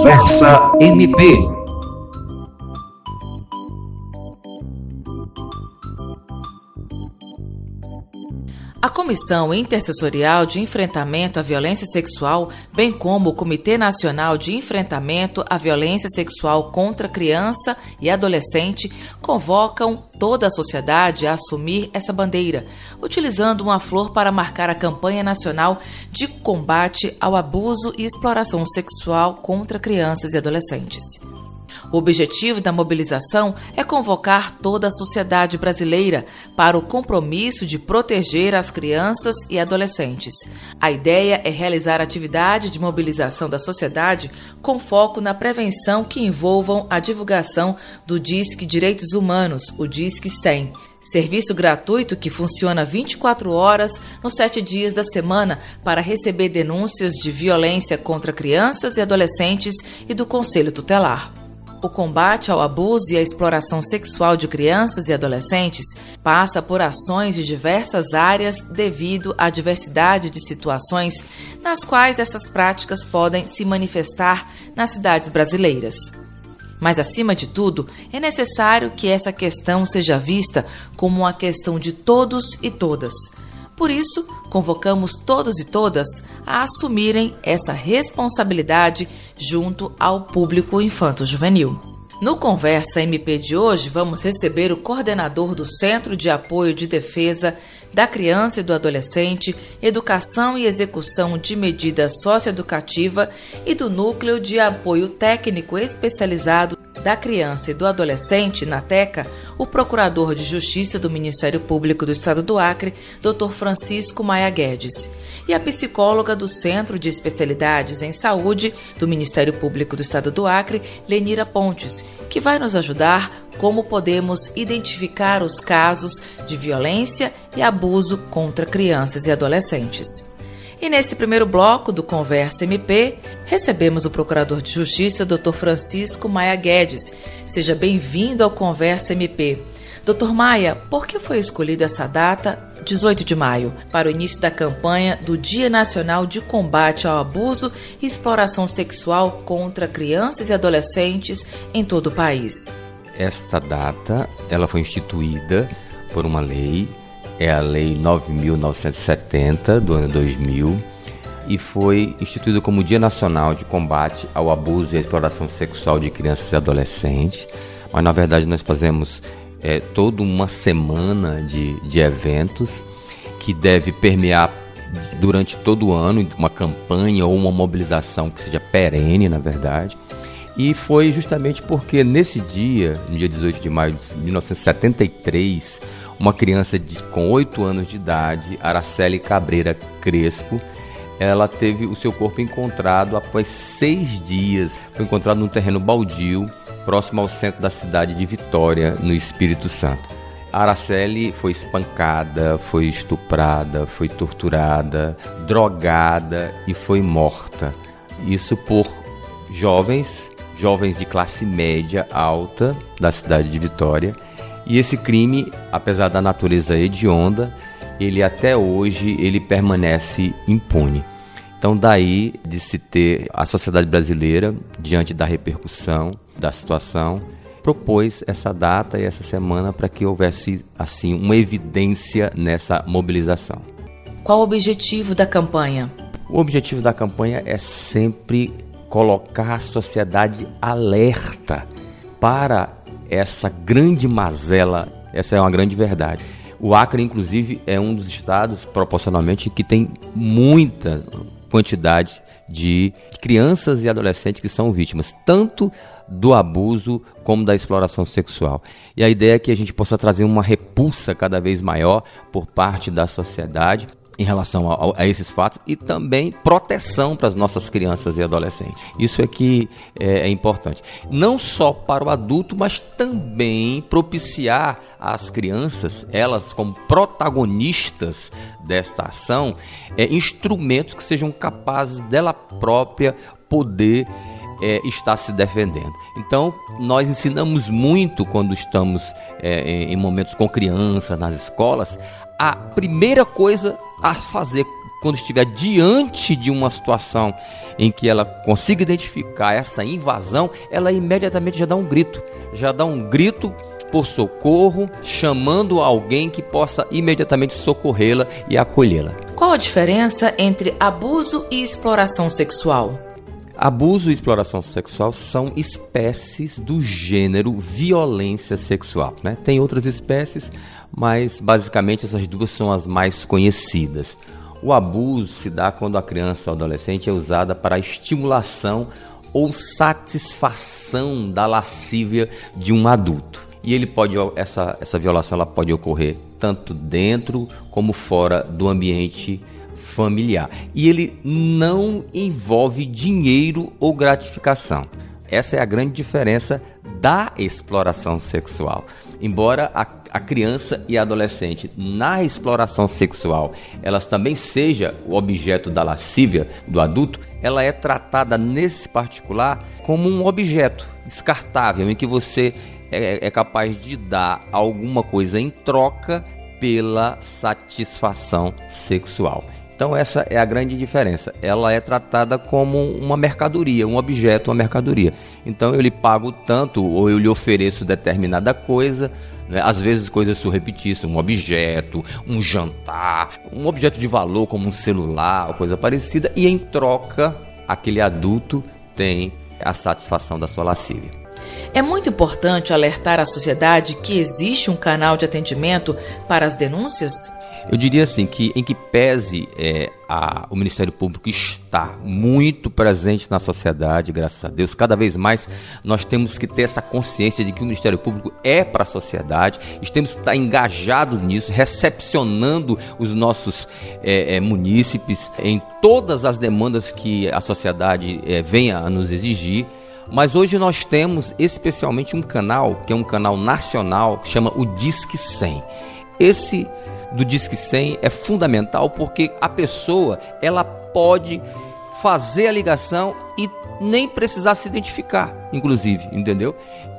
Conversa MP. A Comissão Intercessorial de Enfrentamento à Violência Sexual, bem como o Comitê Nacional de Enfrentamento à Violência Sexual contra Criança e Adolescente, convocam toda a sociedade a assumir essa bandeira, utilizando uma flor para marcar a campanha nacional de combate ao abuso e exploração sexual contra crianças e adolescentes. O objetivo da mobilização é convocar toda a sociedade brasileira para o compromisso de proteger as crianças e adolescentes. A ideia é realizar atividade de mobilização da sociedade com foco na prevenção que envolvam a divulgação do Disque Direitos Humanos, o Disque 100. Serviço gratuito que funciona 24 horas nos sete dias da semana para receber denúncias de violência contra crianças e adolescentes e do Conselho Tutelar. O combate ao abuso e à exploração sexual de crianças e adolescentes passa por ações de diversas áreas devido à diversidade de situações nas quais essas práticas podem se manifestar nas cidades brasileiras. Mas, acima de tudo, é necessário que essa questão seja vista como uma questão de todos e todas. Por isso, convocamos todos e todas a assumirem essa responsabilidade junto ao público infanto-juvenil. No Conversa MP de hoje, vamos receber o coordenador do Centro de Apoio de Defesa da Criança e do Adolescente, Educação e Execução de Medida Socioeducativa e do Núcleo de Apoio Técnico Especializado da Criança e do Adolescente, na TECA, o Procurador de Justiça do Ministério Público do Estado do Acre, Dr. Francisco Maia Guedes, e a psicóloga do Centro de Especialidades em Saúde do Ministério Público do Estado do Acre, Lenira Pontes, que vai nos ajudar como podemos identificar os casos de violência e abuso contra crianças e adolescentes. E nesse primeiro bloco do Conversa MP, recebemos o Procurador de Justiça, Dr. Francisco Maia Guedes. Seja bem-vindo ao Conversa MP. Dr. Maia, por que foi escolhida essa data, 18 de maio, para o início da campanha do Dia Nacional de Combate ao Abuso e Exploração Sexual contra Crianças e Adolescentes em todo o país? Esta data, ela foi instituída por uma lei é a Lei 9.970 do ano 2000 e foi instituído como Dia Nacional de Combate ao Abuso e Exploração Sexual de Crianças e Adolescentes. Mas na verdade nós fazemos é, toda uma semana de, de eventos que deve permear durante todo o ano uma campanha ou uma mobilização que seja perene, na verdade. E foi justamente porque nesse dia, no dia 18 de maio de 1973, uma criança de, com 8 anos de idade, Araceli Cabreira Crespo, ela teve o seu corpo encontrado após seis dias. Foi encontrado num terreno baldio, próximo ao centro da cidade de Vitória, no Espírito Santo. Araceli foi espancada, foi estuprada, foi torturada, drogada e foi morta. Isso por jovens, jovens de classe média alta da cidade de Vitória e esse crime, apesar da natureza hedionda, ele até hoje ele permanece impune. Então daí de se ter a sociedade brasileira diante da repercussão da situação propôs essa data e essa semana para que houvesse assim uma evidência nessa mobilização. Qual o objetivo da campanha? O objetivo da campanha é sempre colocar a sociedade alerta para essa grande mazela, essa é uma grande verdade. O Acre, inclusive, é um dos estados, proporcionalmente, que tem muita quantidade de crianças e adolescentes que são vítimas, tanto do abuso como da exploração sexual. E a ideia é que a gente possa trazer uma repulsa cada vez maior por parte da sociedade em relação a, a, esses fatos e também proteção para as nossas crianças e adolescentes. Isso é que é, é, importante. Não só para o adulto, mas também propiciar às crianças, elas como protagonistas desta ação, é, instrumentos que sejam capazes dela própria poder é, está se defendendo. Então, nós ensinamos muito quando estamos é, em momentos com crianças nas escolas. A primeira coisa a fazer quando estiver diante de uma situação em que ela consiga identificar essa invasão, ela imediatamente já dá um grito, já dá um grito por socorro, chamando alguém que possa imediatamente socorrê-la e acolhê-la. Qual a diferença entre abuso e exploração sexual? Abuso e exploração sexual são espécies do gênero violência sexual. Né? Tem outras espécies, mas basicamente essas duas são as mais conhecidas. O abuso se dá quando a criança ou adolescente é usada para estimulação ou satisfação da lascívia de um adulto. E ele pode essa, essa violação ela pode ocorrer tanto dentro como fora do ambiente familiar. E ele não envolve dinheiro ou gratificação. Essa é a grande diferença da exploração sexual. Embora a, a criança e a adolescente na exploração sexual elas também seja o objeto da lascívia do adulto, ela é tratada nesse particular como um objeto descartável em que você é, é capaz de dar alguma coisa em troca pela satisfação sexual. Então essa é a grande diferença. Ela é tratada como uma mercadoria, um objeto, uma mercadoria. Então eu lhe pago tanto ou eu lhe ofereço determinada coisa, né? às vezes coisas surrepetícias, um objeto, um jantar, um objeto de valor como um celular, coisa parecida, e em troca aquele adulto tem a satisfação da sua lascívia. É muito importante alertar a sociedade que existe um canal de atendimento para as denúncias? Eu diria assim que em que pese é, a, o Ministério Público está muito presente na sociedade, graças a Deus, cada vez mais nós temos que ter essa consciência de que o Ministério Público é para a sociedade, temos que estar engajados nisso, recepcionando os nossos é, é, munícipes em todas as demandas que a sociedade é, venha a nos exigir. Mas hoje nós temos especialmente um canal, que é um canal nacional, que chama o Disque 100. Esse do Disque 100 é fundamental porque a pessoa ela pode fazer a ligação e nem precisar se identificar, inclusive, entendeu?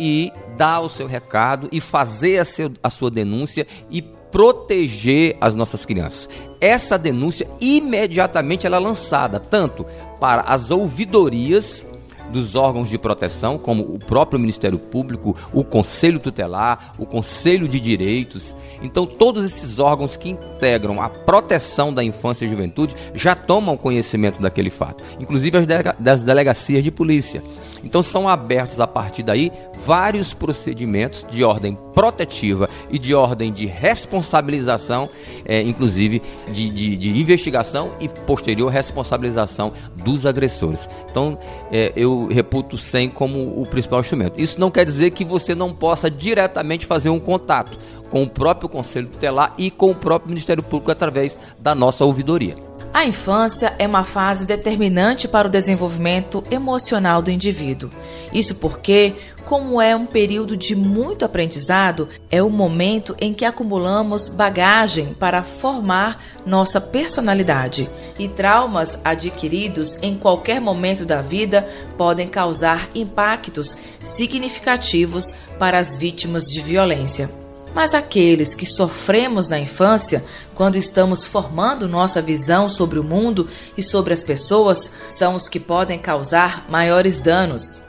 E dar o seu recado e fazer a, seu, a sua denúncia e proteger as nossas crianças. Essa denúncia imediatamente ela é lançada tanto para as ouvidorias dos órgãos de proteção, como o próprio Ministério Público, o Conselho Tutelar, o Conselho de Direitos. Então, todos esses órgãos que integram a proteção da infância e juventude já tomam conhecimento daquele fato, inclusive as das delegacias de polícia. Então são abertos a partir daí vários procedimentos de ordem protetiva e de ordem de responsabilização, é, inclusive de, de, de, investigação e posterior responsabilização dos agressores. Então é, eu reputo sem como o principal instrumento. Isso não quer dizer que você não possa diretamente fazer um contato com o próprio Conselho Tutelar e com o próprio Ministério Público através da nossa ouvidoria. A infância é uma fase determinante para o desenvolvimento emocional do indivíduo. Isso porque, como é um período de muito aprendizado, é o momento em que acumulamos bagagem para formar nossa personalidade. E traumas adquiridos em qualquer momento da vida podem causar impactos significativos para as vítimas de violência. Mas aqueles que sofremos na infância, quando estamos formando nossa visão sobre o mundo e sobre as pessoas, são os que podem causar maiores danos.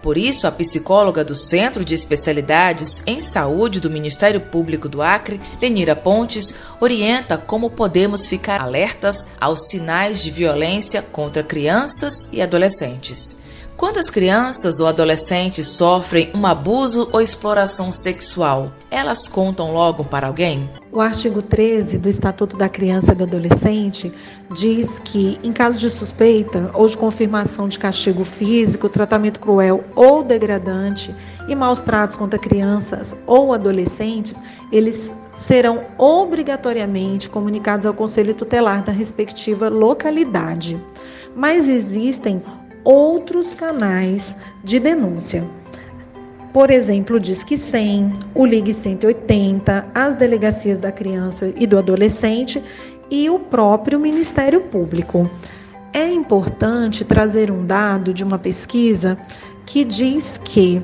Por isso, a psicóloga do Centro de Especialidades em Saúde do Ministério Público do Acre, Lenira Pontes, orienta como podemos ficar alertas aos sinais de violência contra crianças e adolescentes. Quando as crianças ou adolescentes sofrem um abuso ou exploração sexual, elas contam logo para alguém? O artigo 13 do Estatuto da Criança e do Adolescente diz que, em caso de suspeita ou de confirmação de castigo físico, tratamento cruel ou degradante e maus tratos contra crianças ou adolescentes, eles serão obrigatoriamente comunicados ao Conselho Tutelar da respectiva localidade. Mas existem outros canais de denúncia. Por exemplo, o Disque 100, o Ligue 180, as delegacias da criança e do adolescente e o próprio Ministério Público. É importante trazer um dado de uma pesquisa que diz que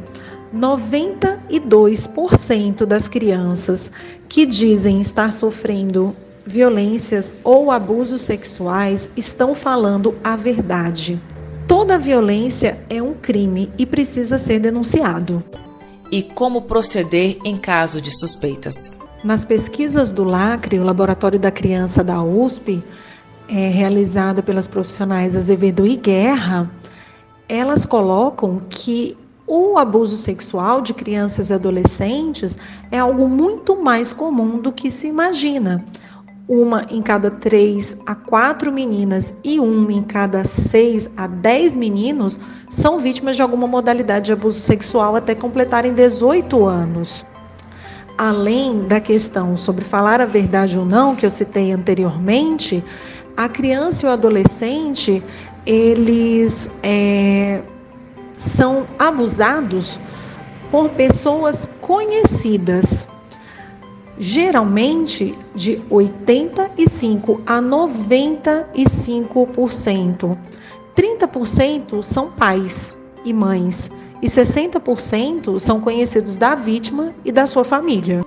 92% das crianças que dizem estar sofrendo violências ou abusos sexuais estão falando a verdade. Toda violência é um crime e precisa ser denunciado. E como proceder em caso de suspeitas? Nas pesquisas do LACRE, o Laboratório da Criança da USP, é, realizada pelas profissionais Azevedo e Guerra, elas colocam que o abuso sexual de crianças e adolescentes é algo muito mais comum do que se imagina. Uma em cada três a quatro meninas e um em cada seis a dez meninos são vítimas de alguma modalidade de abuso sexual até completarem 18 anos. Além da questão sobre falar a verdade ou não, que eu citei anteriormente, a criança e o adolescente eles é, são abusados por pessoas conhecidas, geralmente de 85 a 95%. 30% são pais e mães e 60% são conhecidos da vítima e da sua família.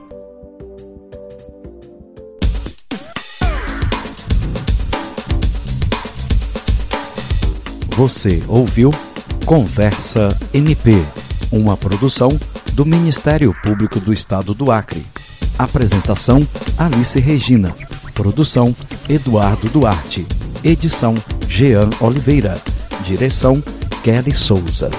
Você ouviu Conversa MP, uma produção do Ministério Público do Estado do Acre. Apresentação Alice Regina. Produção Eduardo Duarte. Edição Jean Oliveira. Direção Kelly Souza.